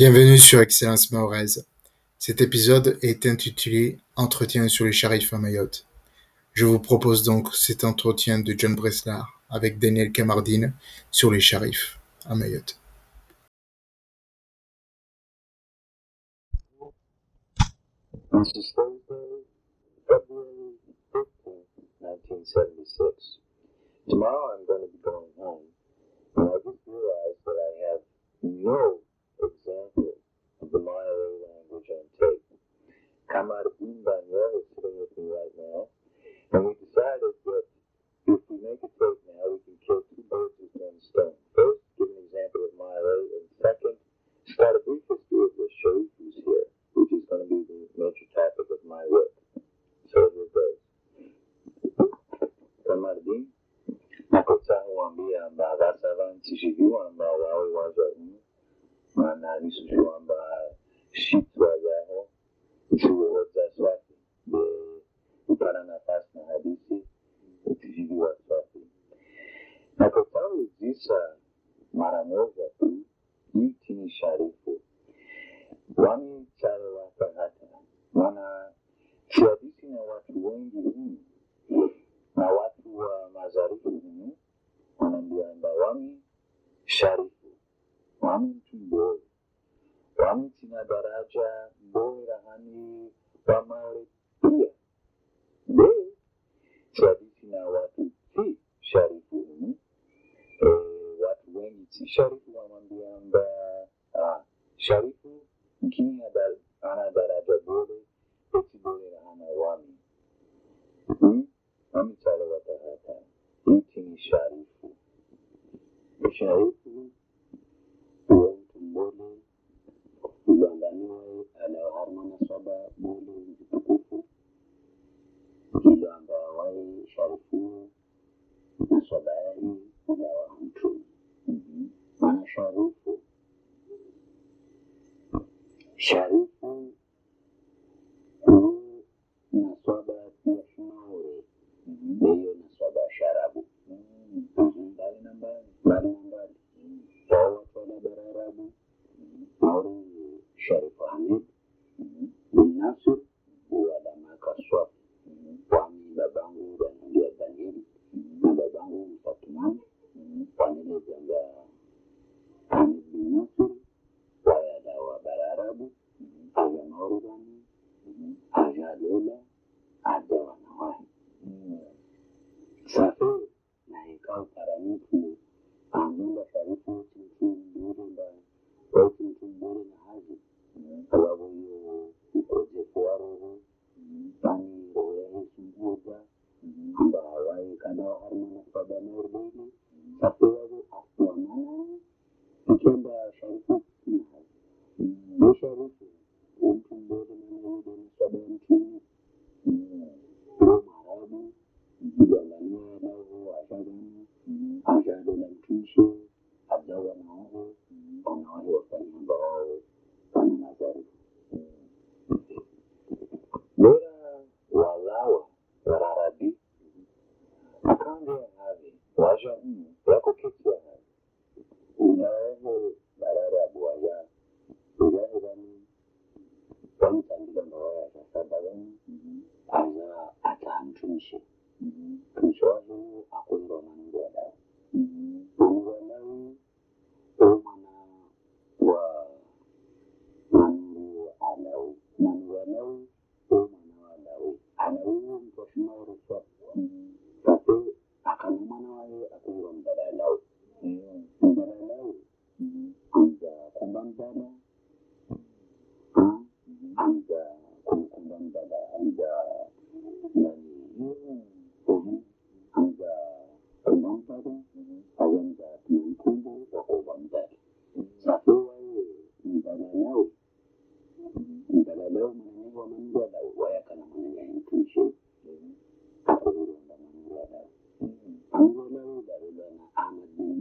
Bienvenue sur Excellence Mahoraise. Cet épisode est intitulé Entretien sur les charifs à Mayotte. Je vous propose donc cet entretien de John Breslar avec Daniel Camardine sur les charifs à Mayotte. example of the Maori language on tape. Kamar Bimbanya is sitting with me right now, and we decided that if we make a tape now, we can kill two birds with one stone. First, give an example of Maori, and second, start a brief history of this show. Sharifu, mkinya ana daraja bure, pesi bure na ana wami. Huyu amitala wata hata, hii ni Sharifu. Sharifu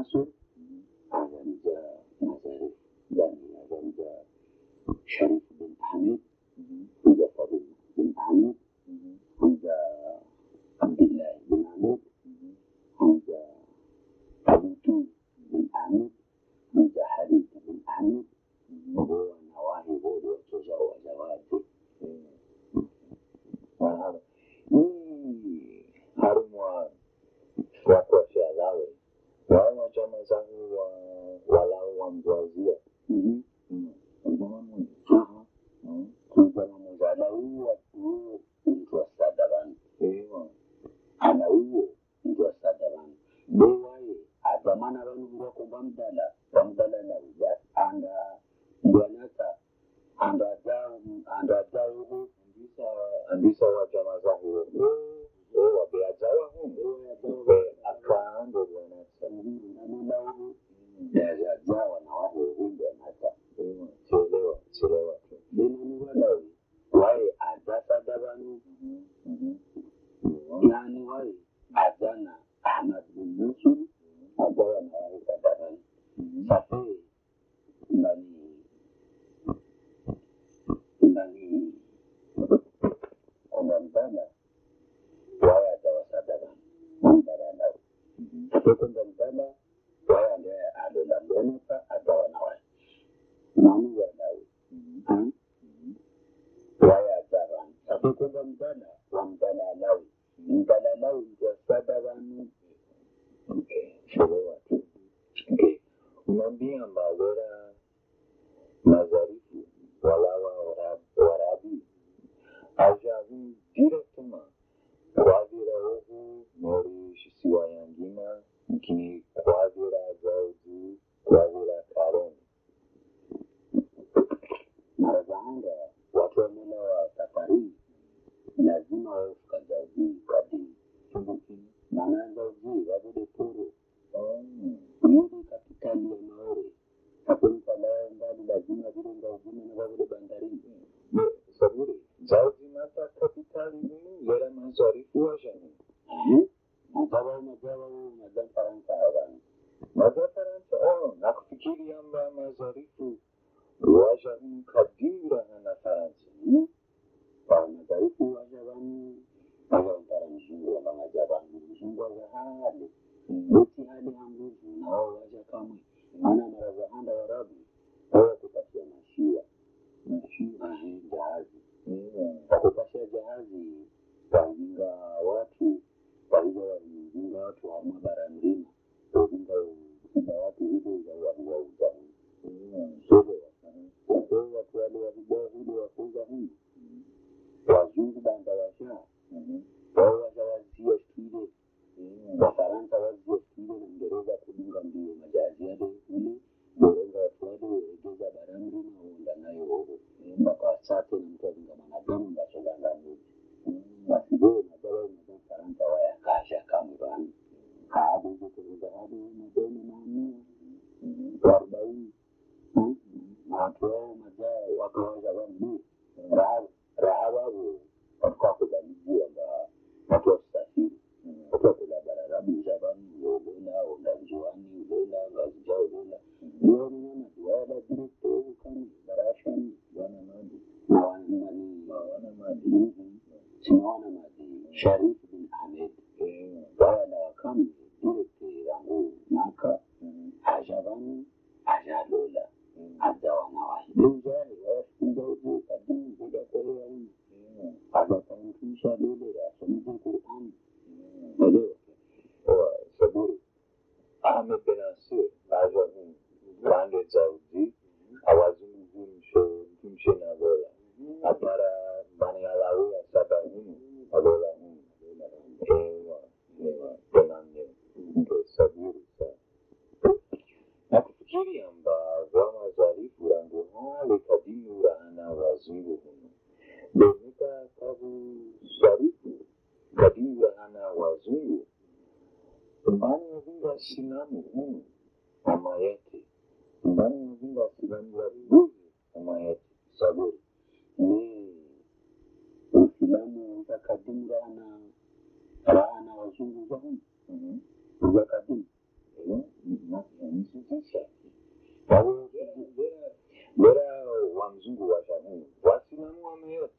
ራሱ ገንዘብ መዘር ገንዘብ ሸሪፍ que to all my Barandis. attention kadinga na anawazungumza huyu lugha kadinga kwa hiyo lera wamzungu washahuyu wasilamu wameyote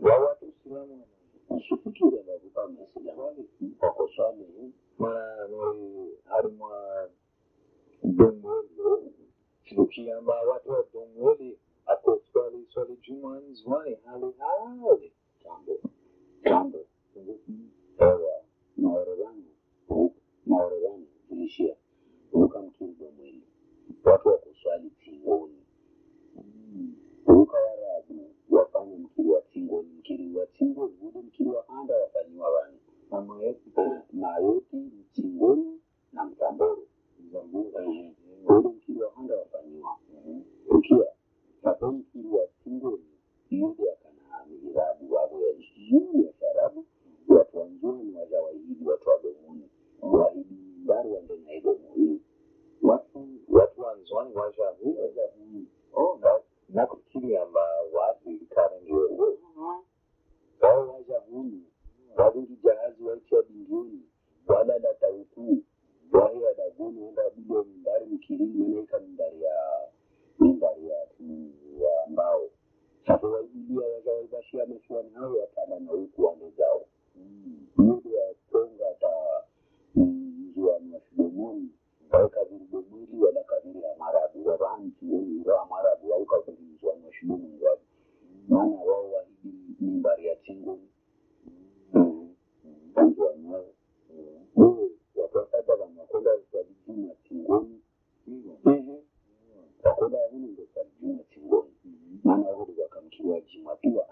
wawatu silamu nsufikire bavuga amasilamu bakoswameye mara nori harimo domweli tukiyamba watu wa domweli akoswali swali jumani zwani hali hali jambo. Jambo. Kumbuki hewa maoro zangu kilishia uka zilishia mwili. Watu wakuswali pingoni ruka warabu. Wafanye mkiri wa pingoni mkiri wa pingoni ule mkiri wa anda wafanyiwa wani mayoti. Mchingoni na mtamboro ule mkiri wa anda wafanyiwa ukia. Napo mkiri wa pingoni yule akanaamirabu Ruhe dua jimat dua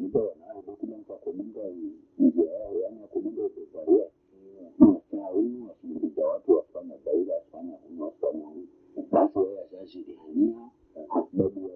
mtu anayo dokumenti akulinda njia yao, yaani akulinda upesaria nasaunu wasindikiza watu wafanya daira afanya hunu wafanya basi wewe ashashiriania kwa sababu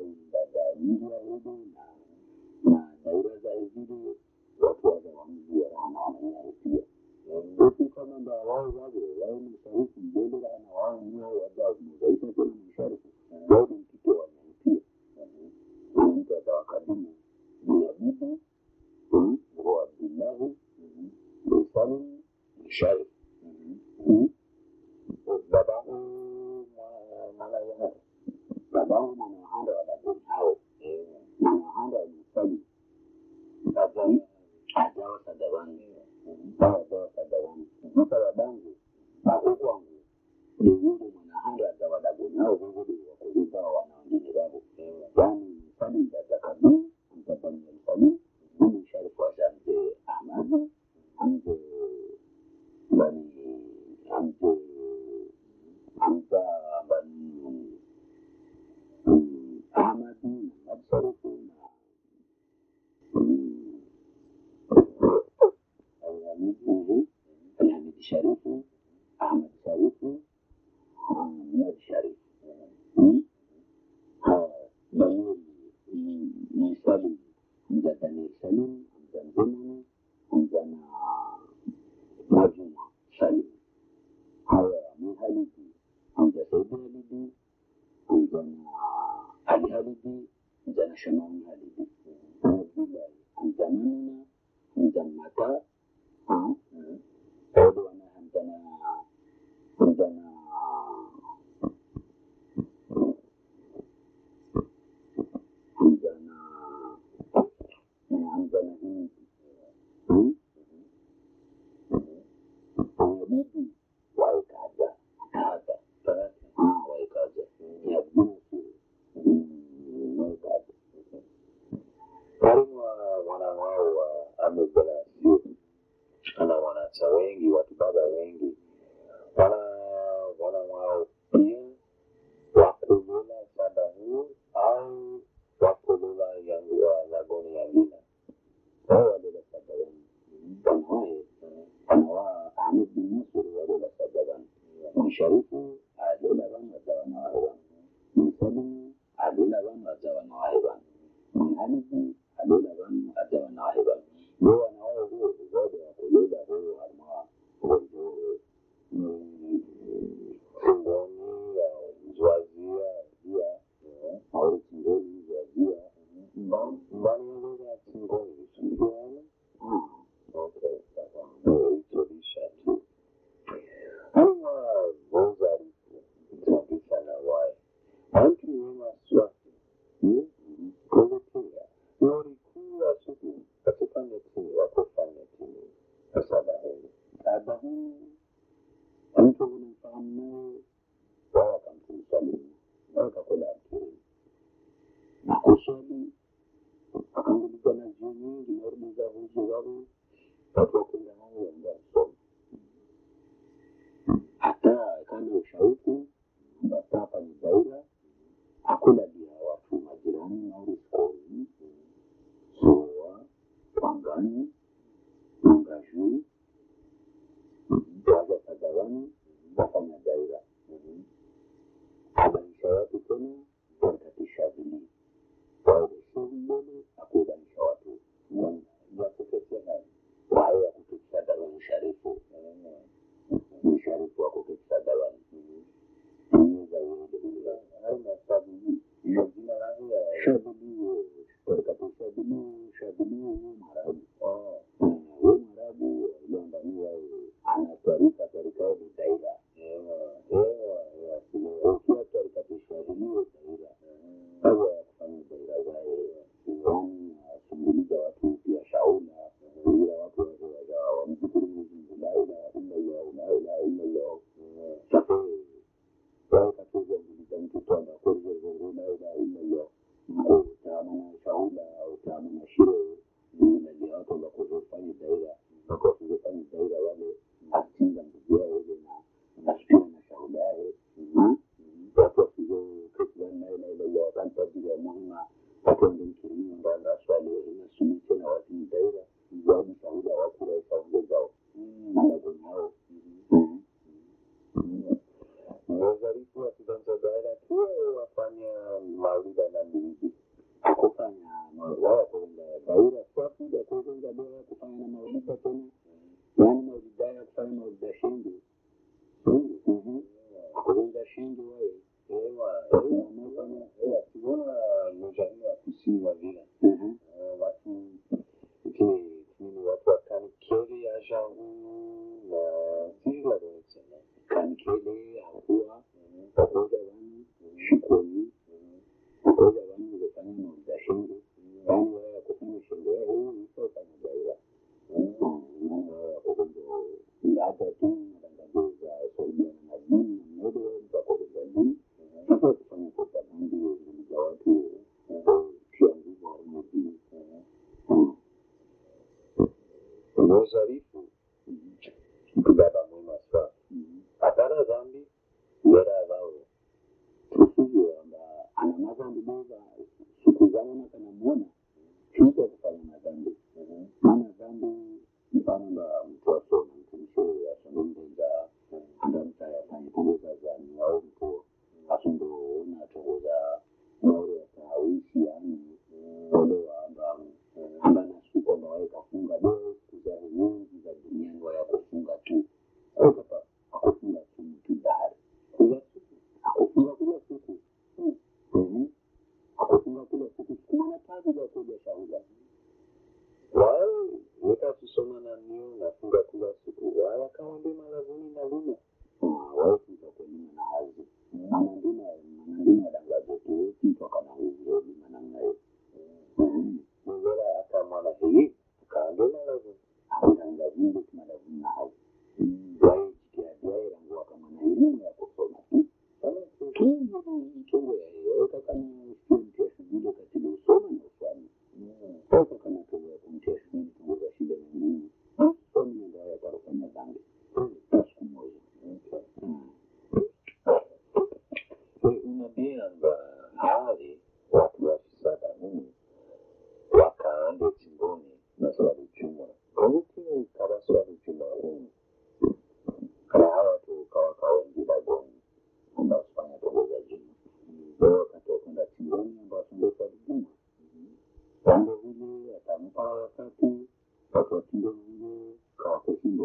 Oakland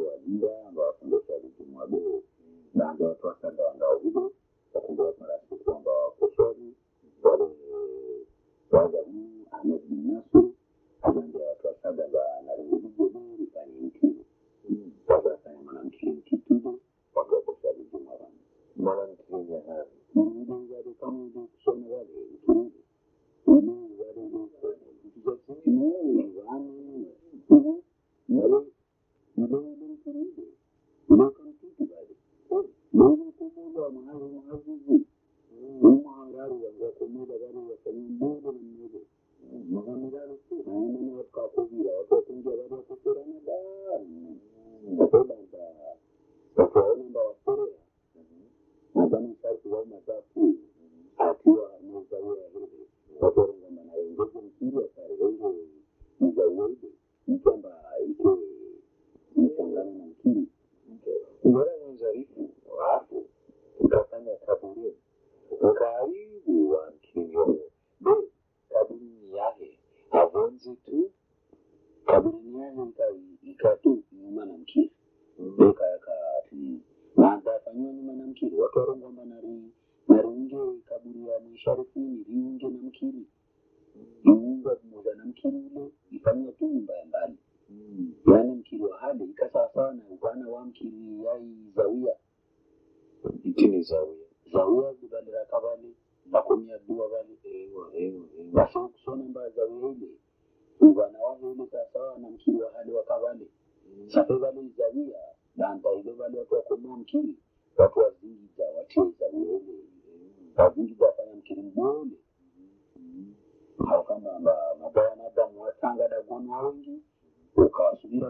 wa nyumba ambao wafundisha elimu wabii na ndio watu wa sanda wanaohudhuria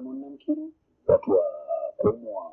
wa watu wa kuumwa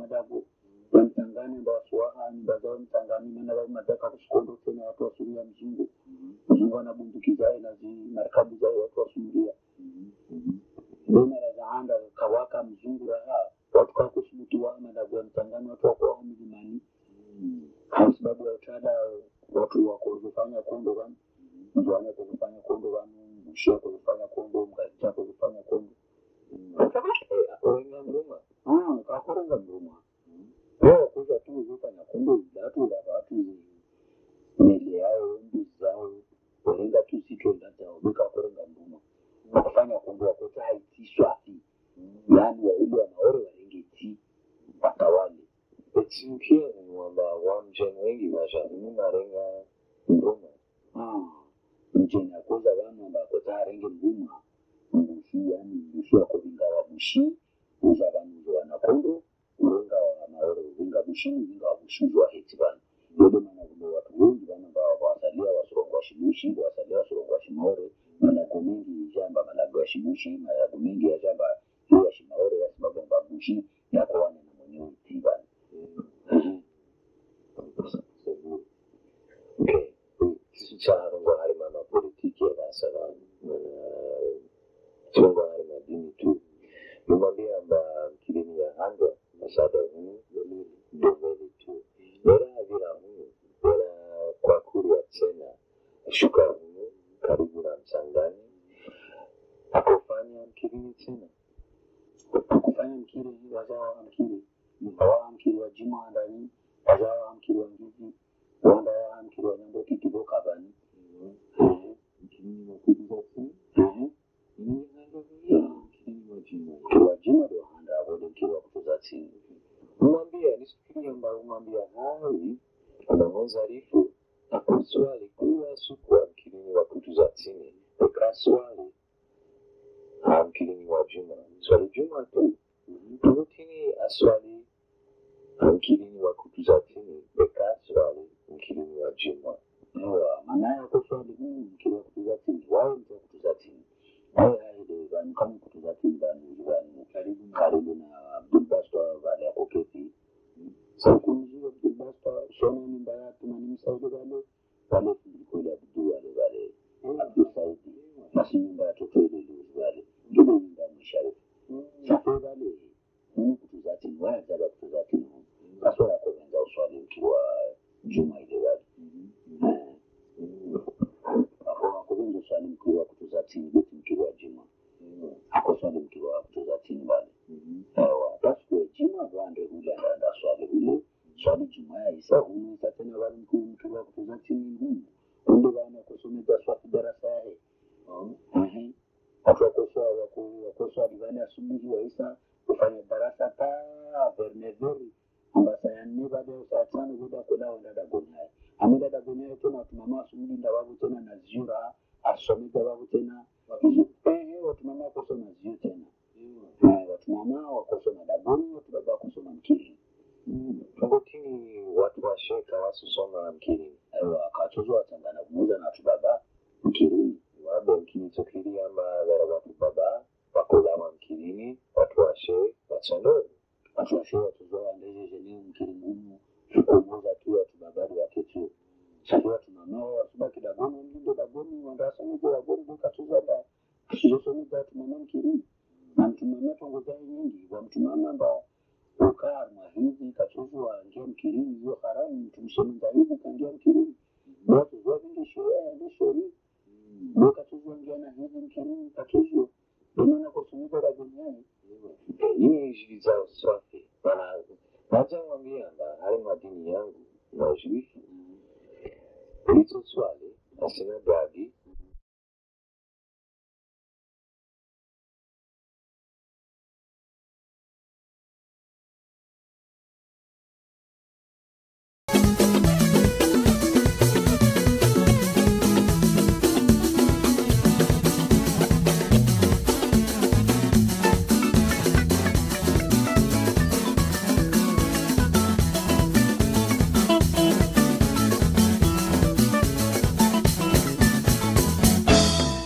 kepadaku. Temmuz 2060 yılına itibaren uma biennale, la Mozarifo, a pessoa myself when I to about him going to work for that in. mwanamke huyu na mtumaamia tongo zai nyingi wamtumama ambao ukarma hivi kachezwa ngia mkirini hiyo harani mtumshemenga hivi kangia mkirini. Bote zote ndi sheria ndi sheria mm. bo kachezwa ngia na hivi mkirini kachezwa. Imana kusunika la duniani hii? Jiviza usafi. Bana naja wambianga hali madini yangu na ujuifu mm. hizo swali asina gadi.